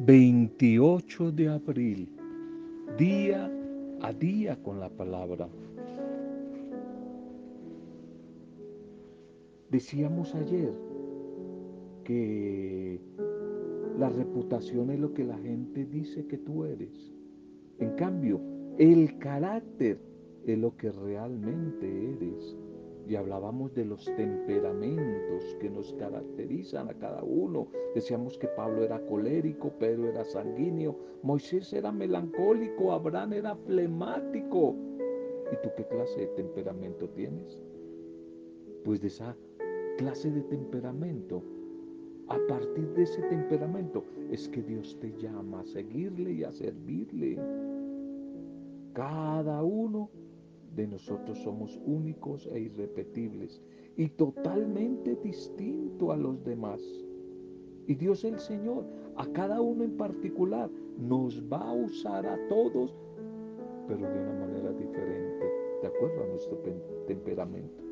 28 de abril, día a día con la palabra. Decíamos ayer que la reputación es lo que la gente dice que tú eres. En cambio, el carácter es lo que realmente eres y hablábamos de los temperamentos que nos caracterizan a cada uno. Decíamos que Pablo era colérico, Pedro era sanguíneo, Moisés era melancólico, Abraham era flemático. ¿Y tú qué clase de temperamento tienes? Pues de esa clase de temperamento, a partir de ese temperamento, es que Dios te llama a seguirle y a servirle. Cada uno de nosotros somos únicos e irrepetibles y totalmente distinto a los demás. Y Dios el Señor, a cada uno en particular, nos va a usar a todos, pero de una manera diferente, de acuerdo a nuestro temperamento.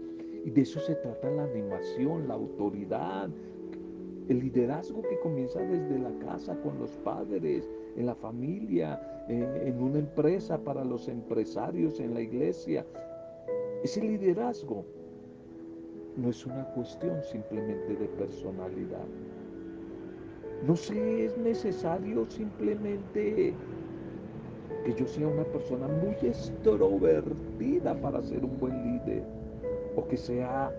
Y de eso se trata la animación, la autoridad, el liderazgo que comienza desde la casa con los padres, en la familia, en una empresa, para los empresarios, en la iglesia. Ese liderazgo no es una cuestión simplemente de personalidad. No sé, es necesario simplemente que yo sea una persona muy extrovertida para ser un buen líder o que sea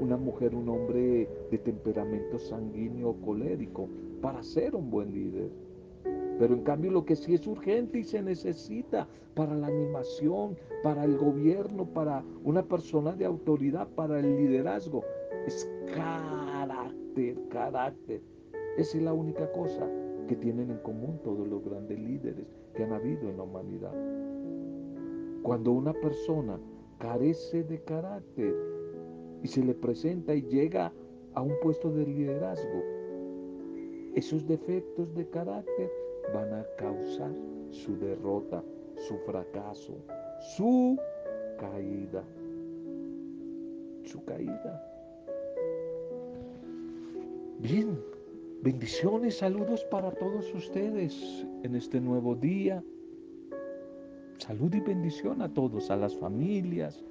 una mujer, un hombre de temperamento sanguíneo o colérico para ser un buen líder. Pero en cambio lo que sí es urgente y se necesita para la animación, para el gobierno, para una persona de autoridad, para el liderazgo, es carácter, carácter. Esa es la única cosa que tienen en común todos los grandes líderes que han habido en la humanidad. Cuando una persona carece de carácter, y se le presenta y llega a un puesto de liderazgo, esos defectos de carácter van a causar su derrota, su fracaso, su caída. Su caída. Bien, bendiciones, saludos para todos ustedes en este nuevo día. Salud y bendición a todos, a las familias,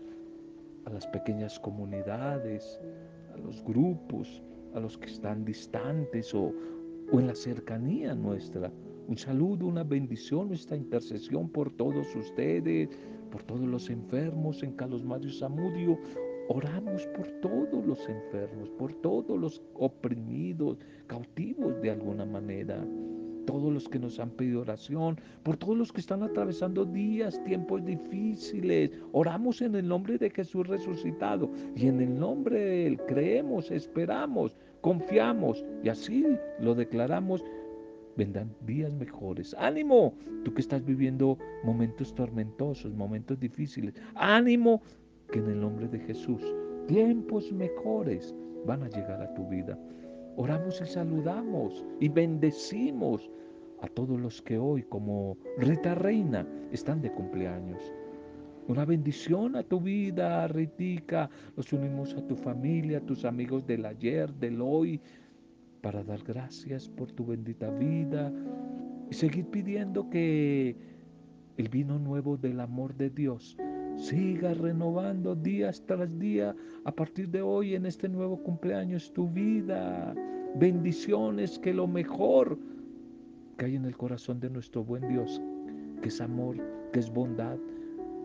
a las pequeñas comunidades, a los grupos, a los que están distantes o, en la cercanía nuestra. Un saludo, una bendición, nuestra intercesión por todos ustedes, por todos los enfermos en Carlos Mario Zamudio. Oramos por todos los enfermos, por todos los oprimidos, cautivos de alguna manera todos los que nos han pedido oración, por todos los que están atravesando días, tiempos difíciles. Oramos en el nombre de Jesús resucitado y en el nombre de Él creemos, esperamos, confiamos y así lo declaramos. Vendrán días mejores. Ánimo, tú que estás viviendo momentos tormentosos, momentos difíciles. Ánimo, que en el nombre de Jesús tiempos mejores van a llegar a tu vida. Oramos y saludamos y bendecimos a todos los que hoy, como Rita Reina, están de cumpleaños. Una bendición a tu vida, Ritica. Los unimos a tu familia, a tus amigos del ayer, del hoy, para dar gracias por tu bendita vida y seguir pidiendo que el vino nuevo del amor de Dios siga renovando días tras día a partir de hoy en este nuevo cumpleaños tu vida. Bendiciones, que lo mejor que hay en el corazón de nuestro buen Dios, que es amor, que es bondad,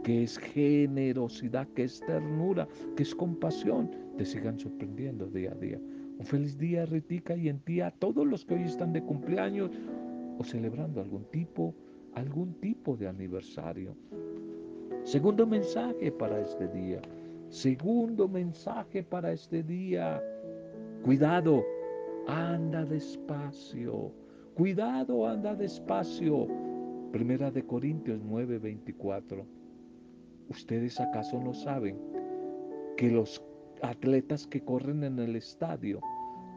que es generosidad, que es ternura, que es compasión, te sigan sorprendiendo día a día. Un feliz día, Ritica, y en ti a todos los que hoy están de cumpleaños o celebrando algún tipo, algún tipo de aniversario. Segundo mensaje para este día. Segundo mensaje para este día. Cuidado, anda despacio. Cuidado, anda despacio. Primera de Corintios 9:24. ¿Ustedes acaso no saben que los atletas que corren en el estadio,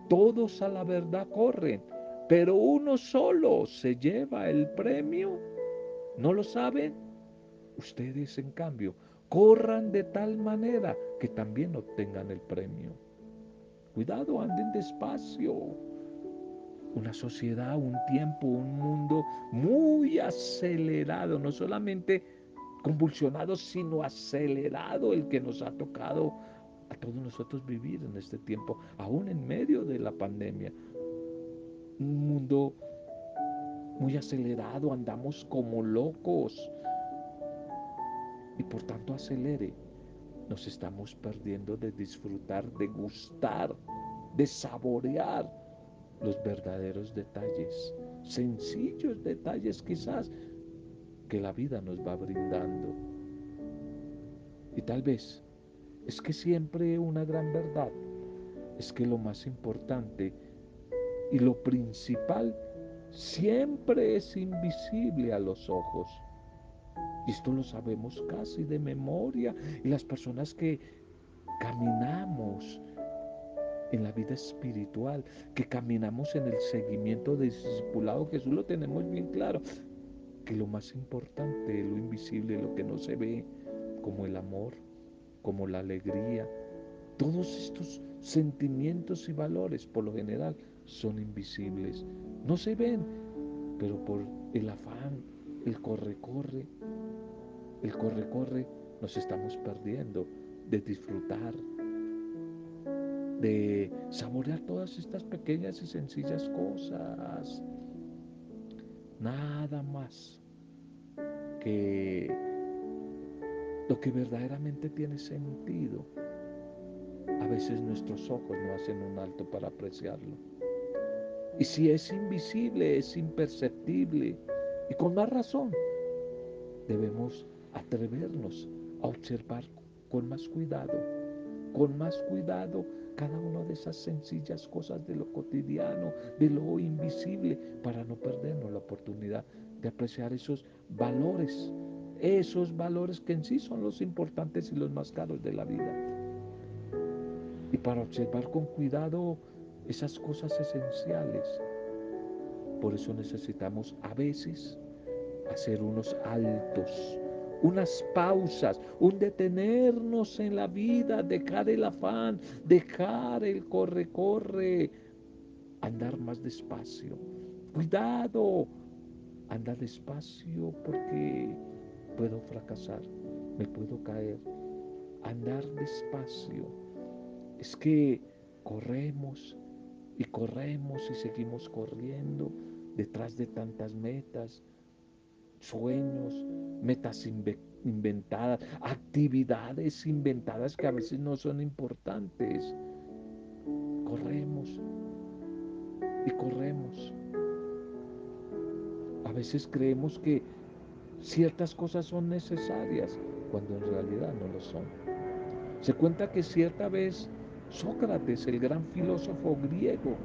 todos a la verdad corren, pero uno solo se lleva el premio? ¿No lo saben? Ustedes, en cambio, corran de tal manera que también obtengan el premio. Cuidado, anden despacio. una sociedad, un tiempo, un mundo muy acelerado, no solamente convulsionado, sino acelerado el que nos ha tocado a todos nosotros vivir en este tiempo, aún en medio de la pandemia. Un mundo muy acelerado, andamos como locos y por tanto acelere. Nos estamos perdiendo de disfrutar, de gustar, de saborear los verdaderos detalles, sencillos detalles quizás que la vida nos va brindando. Y tal vez es que siempre una gran verdad es que lo más importante y lo principal siempre es invisible a los ojos. Y esto lo sabemos casi de memoria. Y las personas que caminamos en la vida espiritual, que caminamos en el seguimiento de discipulado, Jesús lo tenemos bien claro, que lo más importante, lo invisible, lo que no se ve, como el amor, como la alegría, todos estos sentimientos y valores, por lo general, son invisibles. No se ven, pero por el afán, el corre-corre, el corre-corre, nos estamos perdiendo de disfrutar, de saborear todas estas pequeñas y sencillas cosas. Nada más que lo que verdaderamente tiene sentido. A veces nuestros ojos no hacen un alto para apreciarlo. Y si es invisible, es imperceptible. Y con más razón, debemos atrevernos a observar con más cuidado, con más cuidado cada una de esas sencillas cosas de lo cotidiano, de lo invisible, para no perdernos la oportunidad de apreciar esos valores, esos valores que en sí son los importantes y los más caros de la vida. Y para observar con cuidado esas cosas esenciales. Por eso necesitamos a veces hacer unos altos unas pausas, un detenernos en la vida, dejar el afán, dejar el corre-corre, andar más despacio. Cuidado, anda despacio porque puedo fracasar, me puedo caer. Andar despacio. Es que corremos y corremos y seguimos corriendo detrás de tantas metas, sueños, metas inventadas, actividades inventadas que a veces no son importantes. Corremos y corremos. A veces creemos que ciertas cosas son necesarias cuando en realidad no lo son. Se cuenta que cierta vez Sócrates, el gran filósofo griego,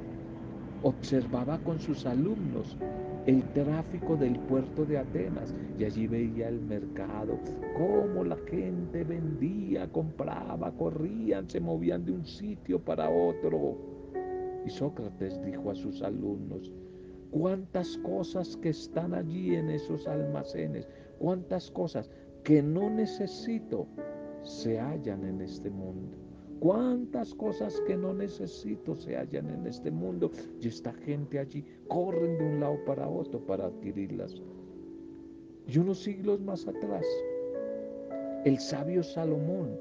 observaba con sus alumnos el tráfico del puerto de Atenas y allí veía el mercado, cómo la gente vendía, compraba, corrían, se movían de un sitio para otro. Y Sócrates dijo a sus alumnos, cuántas cosas que están allí en esos almacenes, cuántas cosas que no necesito se hallan en este mundo. Cuántas cosas que no necesito se hallan en este mundo y esta gente allí corren de un lado para otro para adquirirlas. Y unos siglos más atrás, el sabio Salomón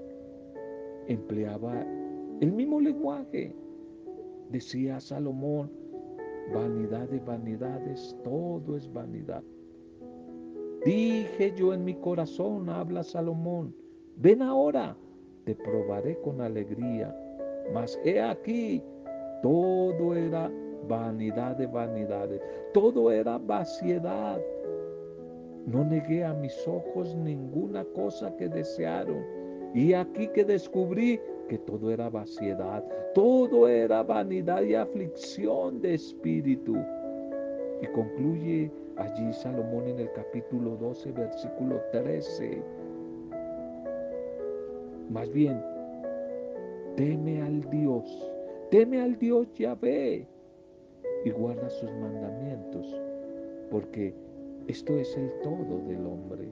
empleaba el mismo lenguaje. Decía Salomón, vanidad de vanidades, todo es vanidad. Dije yo en mi corazón, habla Salomón, ven ahora te probaré con alegría. Mas he aquí, todo era vanidad de vanidades, todo era vaciedad. No negué a mis ojos ninguna cosa que desearon. Y aquí que descubrí que todo era vaciedad, todo era vanidad y aflicción de espíritu. Y concluye allí Salomón en el capítulo 12, versículo 13 más bien, teme al Dios, teme al Dios Yahvé y guarda sus mandamientos, porque esto es el todo del hombre.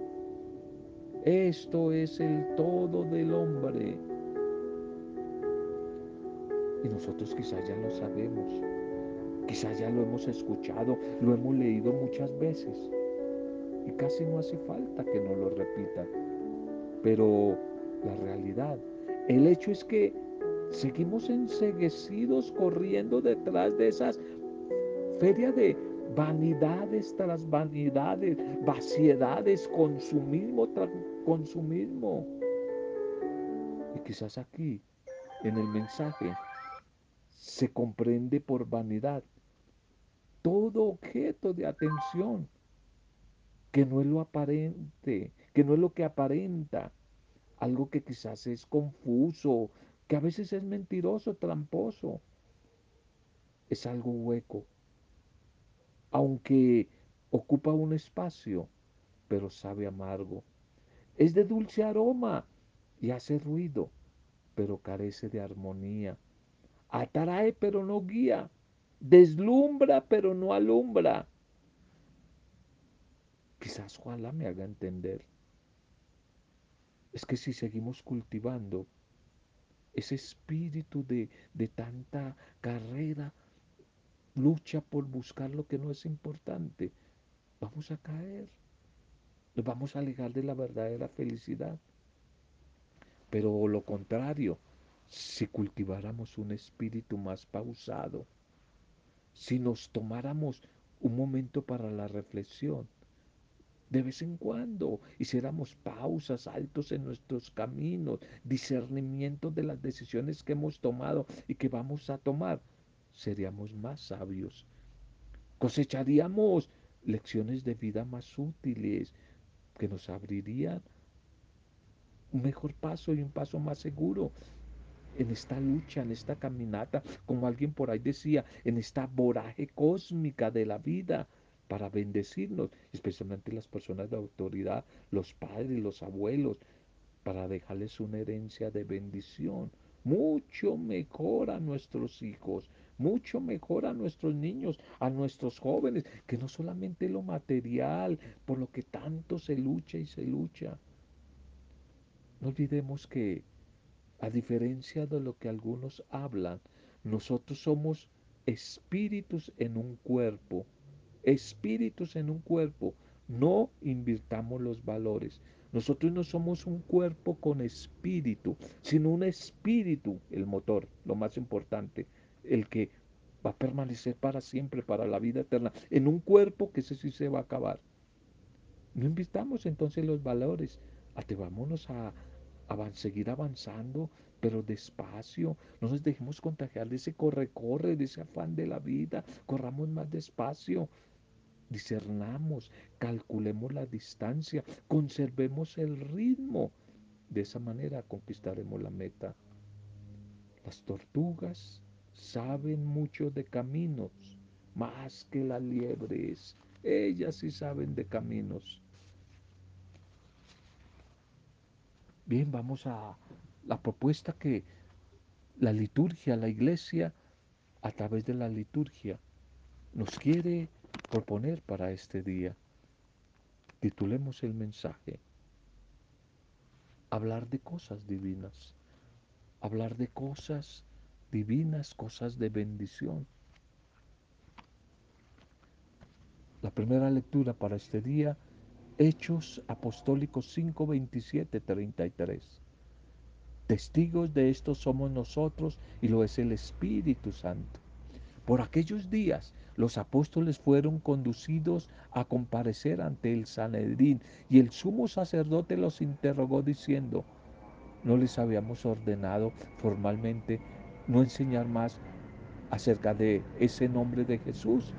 Esto es el todo del hombre. Y nosotros quizás ya lo sabemos, Quizás ya lo hemos escuchado, lo hemos leído muchas veces y casi no hace falta que nos lo repitan. Pero la realidad, el hecho es que seguimos enseguecidos corriendo detrás de esas ferias de vanidades tras vanidades, vaciedades, consumismo tras consumismo. Y quizás aquí, en el mensaje, se comprende por vanidad todo objeto de atención que no es lo aparente, que no es lo que aparenta, algo que quizás es confuso, que a veces es mentiroso, tramposo, es algo hueco, aunque ocupa un espacio, pero sabe amargo. Es de dulce aroma y hace ruido, pero carece de armonía. Atrae, pero no guía. Deslumbra, pero no alumbra. Quizás ojalá me haga entender. Es que si seguimos cultivando ese espíritu de, de tanta carrera, lucha por buscar lo que no es importante, vamos a caer. Nos vamos a alejar de la verdadera felicidad. Pero lo contrario, si cultiváramos un espíritu más pausado, si nos tomáramos un momento para la reflexión, de vez en cuando hiciéramos pausas, altos en nuestros caminos, discernimiento de las decisiones que hemos tomado y que vamos a tomar, seríamos más sabios. Cosecharíamos lecciones de vida más útiles que nos abrirían un mejor paso y un paso más seguro en esta lucha, en esta caminata, como alguien por ahí decía, en esta voraje cósmica de la vida para bendecirnos, especialmente las personas de autoridad, los padres, los abuelos, para dejarles una herencia de bendición. Mucho mejor a nuestros hijos, mucho mejor a nuestros niños, a nuestros jóvenes, que no solamente lo material, por lo que tanto se lucha y se lucha. No olvidemos que, a diferencia de lo que algunos hablan, nosotros somos espíritus en un cuerpo espíritus en un cuerpo. No invirtamos los valores. Nosotros no somos un cuerpo con espíritu, sino un espíritu, el motor, lo más importante, el que va a permanecer para siempre, para la vida eterna, en un cuerpo que ese sí se va a acabar. No invirtamos entonces los valores. Atrevámonos a, seguir avanzando, pero despacio. No nos dejemos contagiar de ese corre-corre, de ese afán de la vida. Corramos más despacio discernamos, calculemos la distancia, conservemos el ritmo. De esa manera conquistaremos la meta. Las tortugas saben mucho de caminos, más que las liebres. Ellas sí saben de caminos. Bien, vamos a la propuesta que la liturgia, la iglesia, a través de la liturgia, nos quiere proponer para este día. Titulemos el mensaje. Hablar de cosas divinas. Hablar de cosas divinas, cosas de bendición. La primera lectura para este día, Hechos Apostólicos 5, 27, 33. Testigos de esto somos nosotros y lo es el Espíritu Santo. Por aquellos días los apóstoles fueron conducidos a comparecer ante el Sanedrín y el sumo sacerdote los interrogó diciendo, no les habíamos ordenado formalmente no enseñar más acerca de ese nombre de Jesús.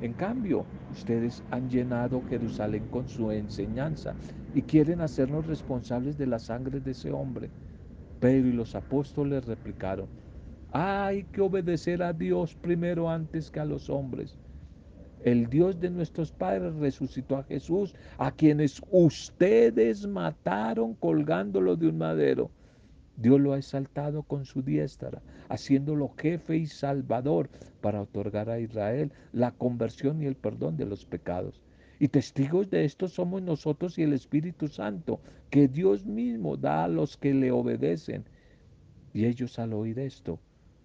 En cambio, ustedes han llenado Jerusalén con su enseñanza y quieren hacernos responsables de la sangre de ese hombre. Pedro y los apóstoles replicaron, hay que obedecer a Dios primero antes que a los hombres. El Dios de nuestros padres resucitó a Jesús, a quienes ustedes mataron colgándolo de un madero. Dios lo ha exaltado con su diestra, haciéndolo jefe y salvador para otorgar a Israel la conversión y el perdón de los pecados. Y testigos de esto somos nosotros y el Espíritu Santo, que Dios mismo da a los que le obedecen. Y ellos al oír esto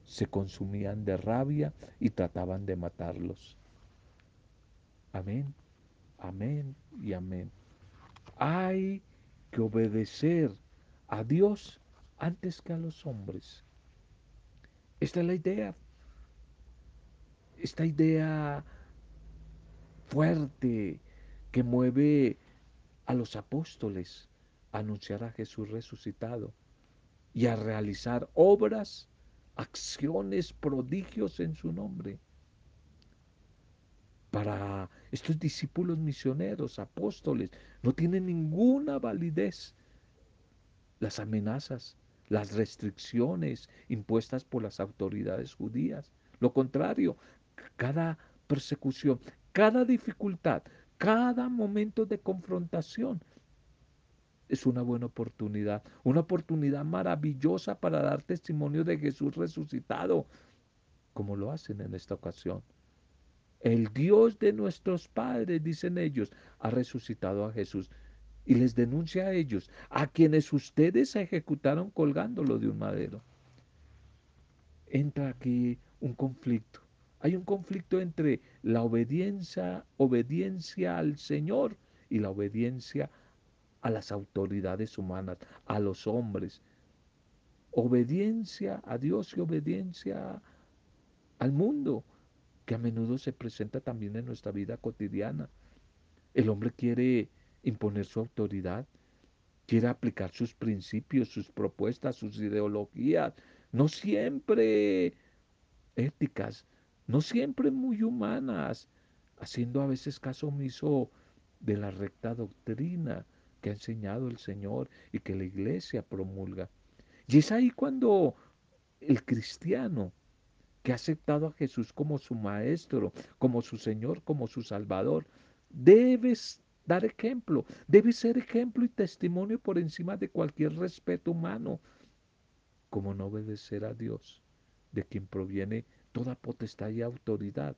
se consumían de rabia y trataban de matarlos. Amén, amén y amén. Hay que obedecer a Dios antes que a los hombres. Esta es la idea. Esta idea fuerte que mueve a los apóstoles a anunciar a Jesús resucitado y a realizar obras, acciones, prodigios en su nombre. Para estos discípulos misioneros, apóstoles, no tienen ninguna validez las amenazas, las restricciones impuestas por las autoridades judías. Lo contrario, cada persecución, cada dificultad, cada momento de confrontación es una buena oportunidad, una oportunidad maravillosa para dar testimonio de Jesús resucitado, como lo hacen en esta ocasión. El Dios de nuestros padres, dicen ellos, ha resucitado a Jesús y les denuncia a ellos, a quienes ustedes ejecutaron colgándolo de un madero. Entra aquí un conflicto. Hay un conflicto entre la obediencia, obediencia al Señor y la obediencia a las autoridades humanas, a los hombres. Obediencia a Dios y obediencia al mundo, que a menudo se presenta también en nuestra vida cotidiana. El hombre quiere imponer su autoridad, quiere aplicar sus principios, sus propuestas, sus ideologías, no siempre éticas, no siempre muy humanas, haciendo a veces caso omiso de la recta doctrina que ha enseñado el Señor y que la iglesia promulga. Y es ahí cuando el cristiano que ha aceptado a Jesús como su maestro, como su Señor, como su Salvador, debe dar ejemplo, debe ser ejemplo y testimonio por encima de cualquier respeto humano, como no obedecer a Dios, de quien proviene toda potestad y autoridad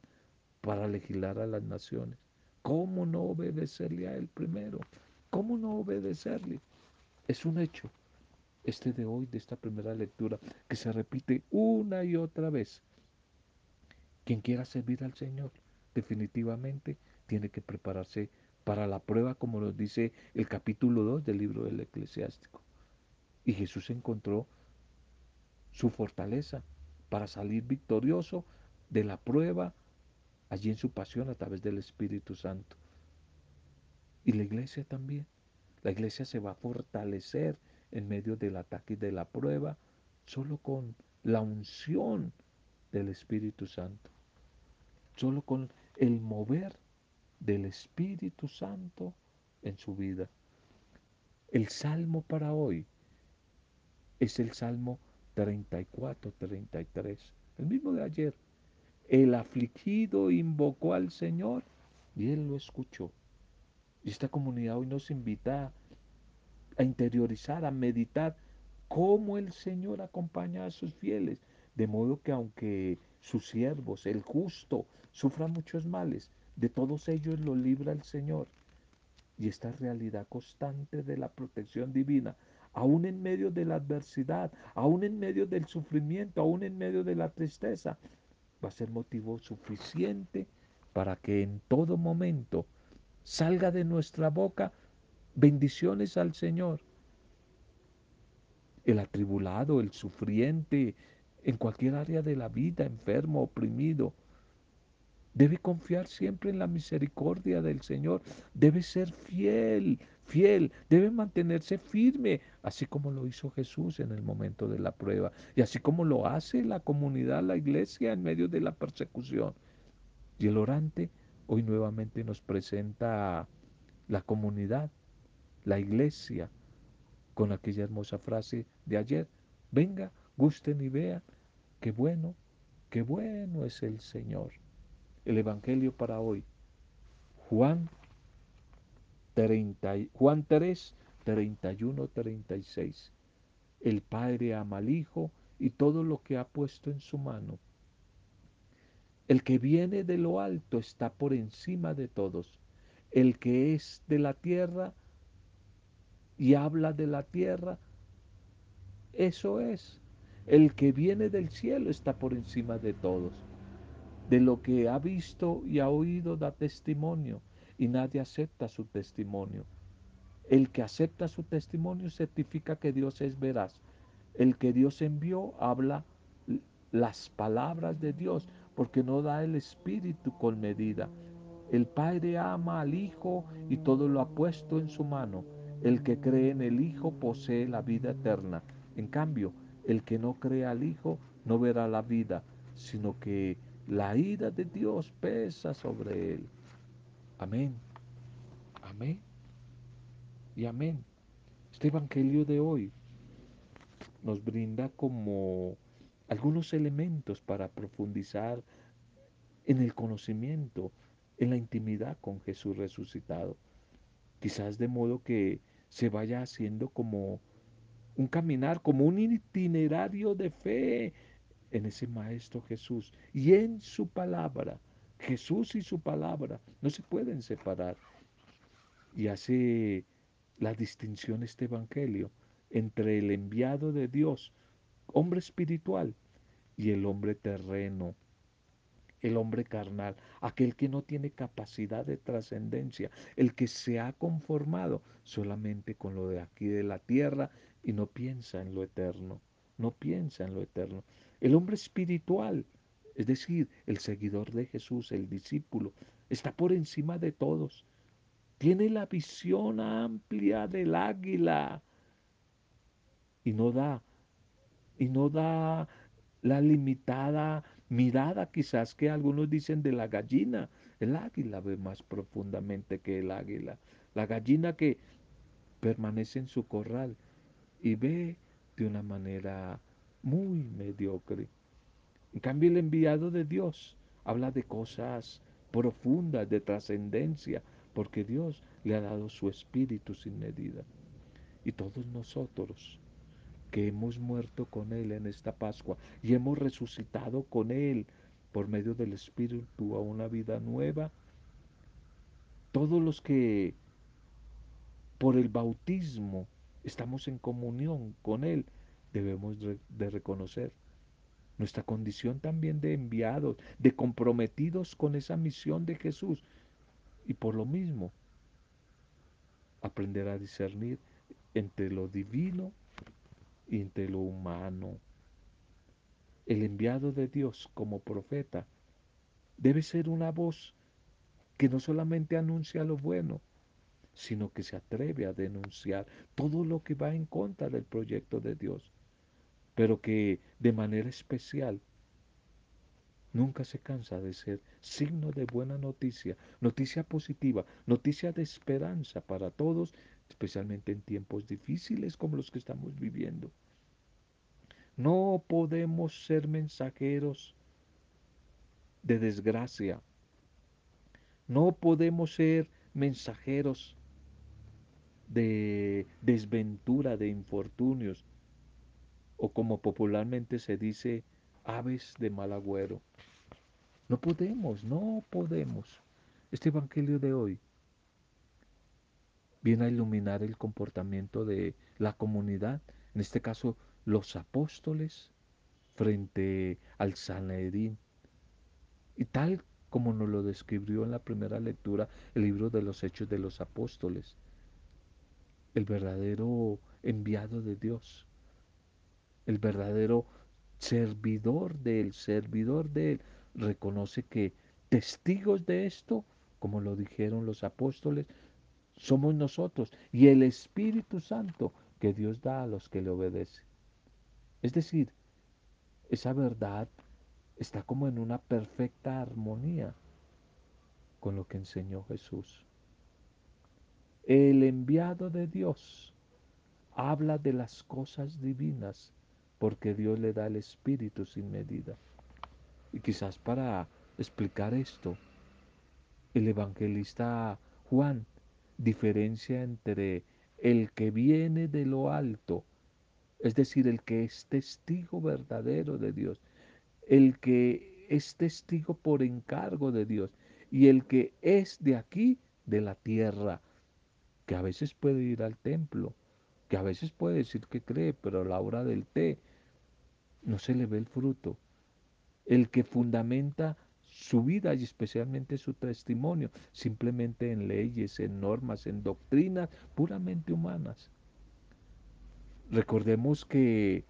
para legislar a las naciones. ¿Cómo no obedecerle a Él primero? ¿Cómo no obedecerle? Es un hecho, este de hoy, de esta primera lectura, que se repite una y otra vez. Quien quiera servir al Señor, definitivamente tiene que prepararse para la prueba, como nos dice el capítulo 2 del libro del eclesiástico. Y Jesús encontró su fortaleza para salir victorioso de la prueba allí en su pasión a través del Espíritu Santo. Y la iglesia también. La iglesia se va a fortalecer en medio del ataque y de la prueba solo con la unción del Espíritu Santo. Solo con el mover del Espíritu Santo en su vida. El salmo para hoy es el salmo 34, 33, el mismo de ayer. El afligido invocó al Señor y él lo escuchó. Y esta comunidad hoy nos invita a interiorizar, a meditar cómo el Señor acompaña a sus fieles, de modo que aunque sus siervos, el justo, sufran muchos males, de todos ellos lo libra el Señor. Y esta realidad constante de la protección divina, aún en medio de la adversidad, aún en medio del sufrimiento, aún en medio de la tristeza, va a ser motivo suficiente para que en todo momento salga de nuestra boca bendiciones al Señor. El atribulado, el sufriente, en cualquier área de la vida, enfermo, oprimido, debe confiar siempre en la misericordia del Señor, debe ser fiel, fiel, debe mantenerse firme, así como lo hizo Jesús en el momento de la prueba y así como lo hace la comunidad, la iglesia en medio de la persecución. Y el orante Hoy nuevamente nos presenta la comunidad, la iglesia, con aquella hermosa frase de ayer. Venga, gusten y vean, qué bueno, qué bueno es el Señor. El Evangelio para hoy, Juan, 30, Juan 3, 31, 36. El Padre ama al Hijo y todo lo que ha puesto en su mano el que viene de lo alto está por encima de todos. El que es de la tierra y habla de la tierra, eso es. El que viene del cielo está por encima de todos. De lo que ha visto y ha oído da testimonio y nadie acepta su testimonio. El que acepta su testimonio certifica que Dios es veraz. El que Dios envió habla las palabras de Dios porque no da el Espíritu con medida. El Padre ama al Hijo y todo lo ha puesto en su mano. El que cree en el Hijo posee la vida eterna. En cambio, el que no cree al Hijo no verá la vida, sino que la ira de Dios pesa sobre él. Amén. Amén. Y amén. Este Evangelio de hoy nos brinda como algunos elementos para profundizar en el conocimiento en la intimidad con Jesús resucitado. Quizás de modo que se vaya haciendo como un caminar, como un itinerario de fe en ese Maestro Jesús y en su palabra. Jesús y su palabra no se pueden separar. Y hace la distinción este Evangelio entre el enviado de Dios, hombre espiritual, y el hombre terreno, el hombre carnal, aquel que no tiene capacidad de trascendencia, el que se ha conformado solamente con lo de aquí de la tierra y no piensa en lo eterno, no piensa en lo eterno. El hombre espiritual, es decir, el seguidor de Jesús, el discípulo, está por encima de todos. Tiene la visión amplia del águila y no da, y no da la limitada mirada quizás que algunos dicen de la gallina. El águila ve más profundamente que el águila. La gallina que permanece en su corral y ve de una manera muy mediocre. En cambio, el enviado de Dios habla de cosas profundas, de trascendencia, porque Dios le ha dado su espíritu sin medida. Y todos nosotros que hemos muerto con Él en esta Pascua y hemos resucitado con Él por medio del Espíritu a una vida nueva. Todos los que por el bautismo estamos en comunión con Él, debemos de reconocer nuestra condición también de enviados, de comprometidos con esa misión de Jesús. Y por lo mismo, aprender a discernir entre lo divino entre lo humano. El enviado de Dios como profeta debe ser una voz que no solamente anuncia lo bueno, sino que se atreve a denunciar todo lo que va en contra del proyecto de Dios, pero que de manera especial nunca se cansa de ser signo de buena noticia, noticia positiva, noticia de esperanza para todos, especialmente en tiempos difíciles como los que estamos viviendo. No podemos ser mensajeros de desgracia. No podemos ser mensajeros de desventura, de infortunios, o como popularmente se dice, aves de mal agüero. No podemos, no podemos. Este Evangelio de hoy viene a iluminar el comportamiento de la comunidad, en este caso los apóstoles, frente al Sanedrín. Y tal como nos lo describió en la primera lectura el libro de los Hechos de los Apóstoles, el verdadero enviado de Dios, el verdadero servidor del servidor de Él, reconoce que testigos de esto, como lo dijeron los apóstoles, somos nosotros y el Espíritu Santo que Dios da a los que le obedecen. Es decir, esa verdad está como en una perfecta armonía con lo que enseñó Jesús. El enviado de Dios habla de las cosas divinas porque Dios le da el Espíritu sin medida. Y quizás para explicar esto, el evangelista Juan diferencia entre el que viene de lo alto, es decir, el que es testigo verdadero de Dios, el que es testigo por encargo de Dios y el que es de aquí, de la tierra, que a veces puede ir al templo, que a veces puede decir que cree, pero a la hora del té no se le ve el fruto. El que fundamenta su vida y especialmente su testimonio, simplemente en leyes, en normas, en doctrinas puramente humanas. Recordemos que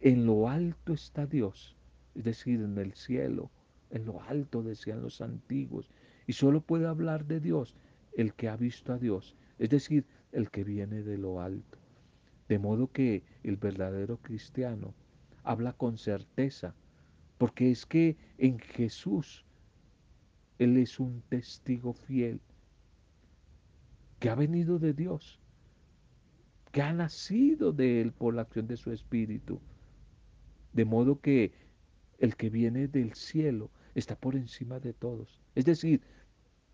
en lo alto está Dios, es decir, en el cielo, en lo alto decían los antiguos, y solo puede hablar de Dios el que ha visto a Dios, es decir, el que viene de lo alto. De modo que el verdadero cristiano habla con certeza, porque es que en Jesús Él es un testigo fiel, que ha venido de Dios, que ha nacido de Él por la acción de su Espíritu. De modo que el que viene del cielo está por encima de todos. Es decir,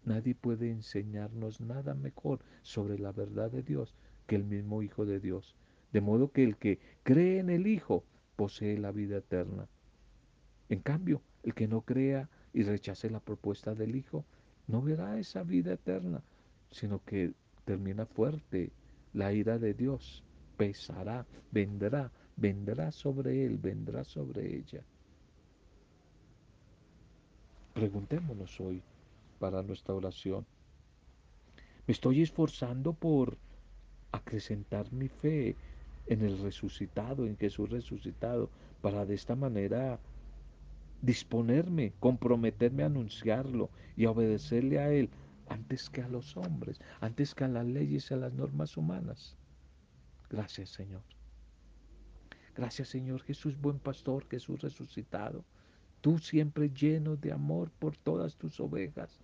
nadie puede enseñarnos nada mejor sobre la verdad de Dios que el mismo Hijo de Dios. De modo que el que cree en el Hijo posee la vida eterna. En cambio, el que no crea y rechace la propuesta del Hijo, no verá esa vida eterna, sino que termina fuerte. La ira de Dios pesará, vendrá, vendrá sobre él, vendrá sobre ella. Preguntémonos hoy para nuestra oración. ¿Me estoy esforzando por acrecentar mi fe en el resucitado, en Jesús resucitado, para de esta manera disponerme, comprometerme a anunciarlo y a obedecerle a Él antes que a los hombres, antes que a las leyes y a las normas humanas. Gracias Señor. Gracias Señor Jesús, buen pastor, Jesús resucitado. Tú siempre lleno de amor por todas tus ovejas.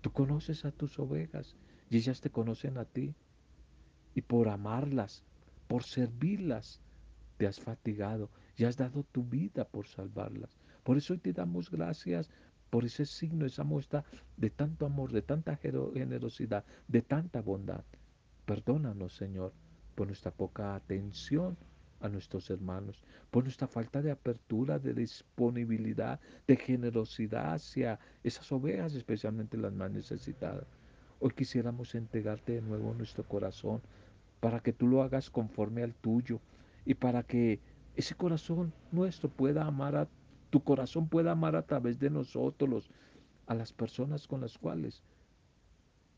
Tú conoces a tus ovejas y ellas te conocen a ti. Y por amarlas, por servirlas, te has fatigado y has dado tu vida por salvarlas. Por eso hoy te damos gracias por ese signo, esa muestra de tanto amor, de tanta generosidad, de tanta bondad. Perdónanos, Señor, por nuestra poca atención a nuestros hermanos, por nuestra falta de apertura, de disponibilidad, de generosidad hacia esas ovejas, especialmente las más necesitadas. Hoy quisiéramos entregarte de nuevo nuestro corazón para que tú lo hagas conforme al tuyo y para que ese corazón nuestro pueda amar a tu corazón pueda amar a través de nosotros a las personas con las cuales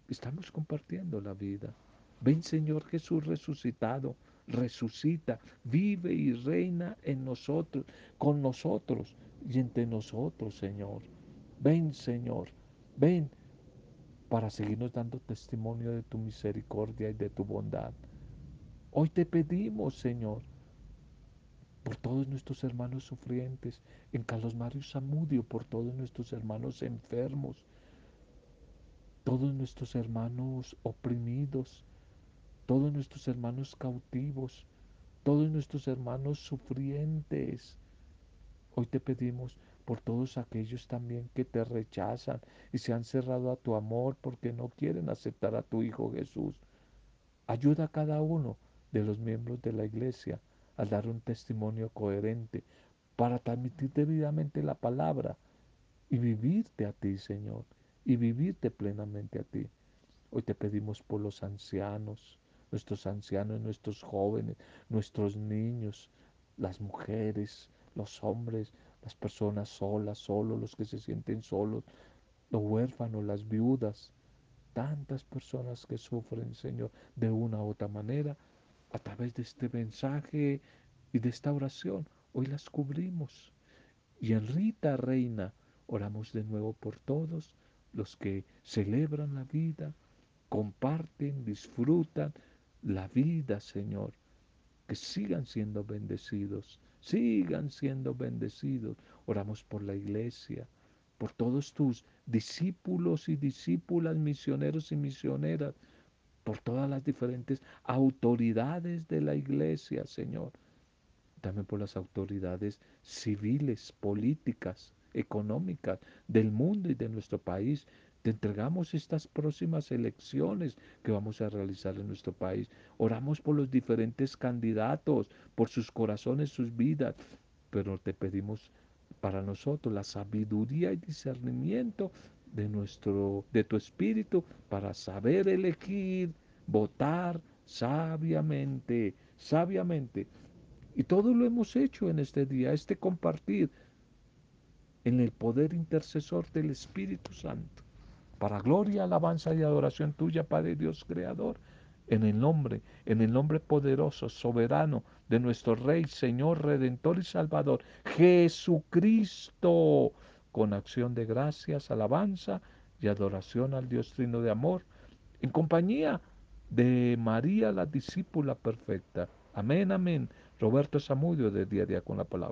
estamos compartiendo la vida. Ven Señor Jesús resucitado, resucita, vive y reina en nosotros, con nosotros y entre nosotros, Señor. Ven, Señor, ven para seguirnos dando testimonio de tu misericordia y de tu bondad. Hoy te pedimos, Señor, por todos nuestros hermanos sufrientes, en Carlos Mario Zamudio, por todos nuestros hermanos enfermos, todos nuestros hermanos oprimidos, todos nuestros hermanos cautivos, todos nuestros hermanos sufrientes. Hoy te pedimos por todos aquellos también que te rechazan y se han cerrado a tu amor porque no quieren aceptar a tu Hijo Jesús. Ayuda a cada uno de los miembros de la iglesia a dar un testimonio coherente para transmitir debidamente la palabra y vivirte a ti, Señor, y vivirte plenamente a ti. Hoy te pedimos por los ancianos, nuestros ancianos, nuestros jóvenes, nuestros niños, las mujeres, los hombres, las personas solas, solos, los que se sienten solos, los huérfanos, las viudas, tantas personas que sufren, Señor, de una u otra manera, a través de este mensaje y de esta oración, hoy las cubrimos. Y en Rita Reina oramos de nuevo por todos los que celebran la vida, comparten, disfrutan la vida, Señor. Que sigan siendo bendecidos, sigan siendo bendecidos. Oramos por la iglesia, por todos tus discípulos y discípulas, misioneros y misioneras, por todas las diferentes autoridades de la iglesia, Señor. También por las autoridades civiles, políticas, económicas del mundo y de nuestro país. Te entregamos estas próximas elecciones que vamos a realizar en nuestro país. Oramos por los diferentes candidatos, por sus corazones, sus vidas, pero te pedimos para nosotros la sabiduría y discernimiento de nuestro de tu espíritu para saber elegir, votar sabiamente, sabiamente Y todo lo hemos hecho en este día, este compartir en el poder intercesor del Espíritu Santo. Para gloria, alabanza y adoración tuya, Padre Dios Creador, en el nombre, en el nombre poderoso, soberano de nuestro Rey, Señor, Redentor y Salvador, Jesucristo, con acción de gracias, alabanza y adoración al Dios Trino de amor, en compañía de María, la discípula perfecta. Amén, amén. Roberto Zamudio de Día a Día con la Palabra.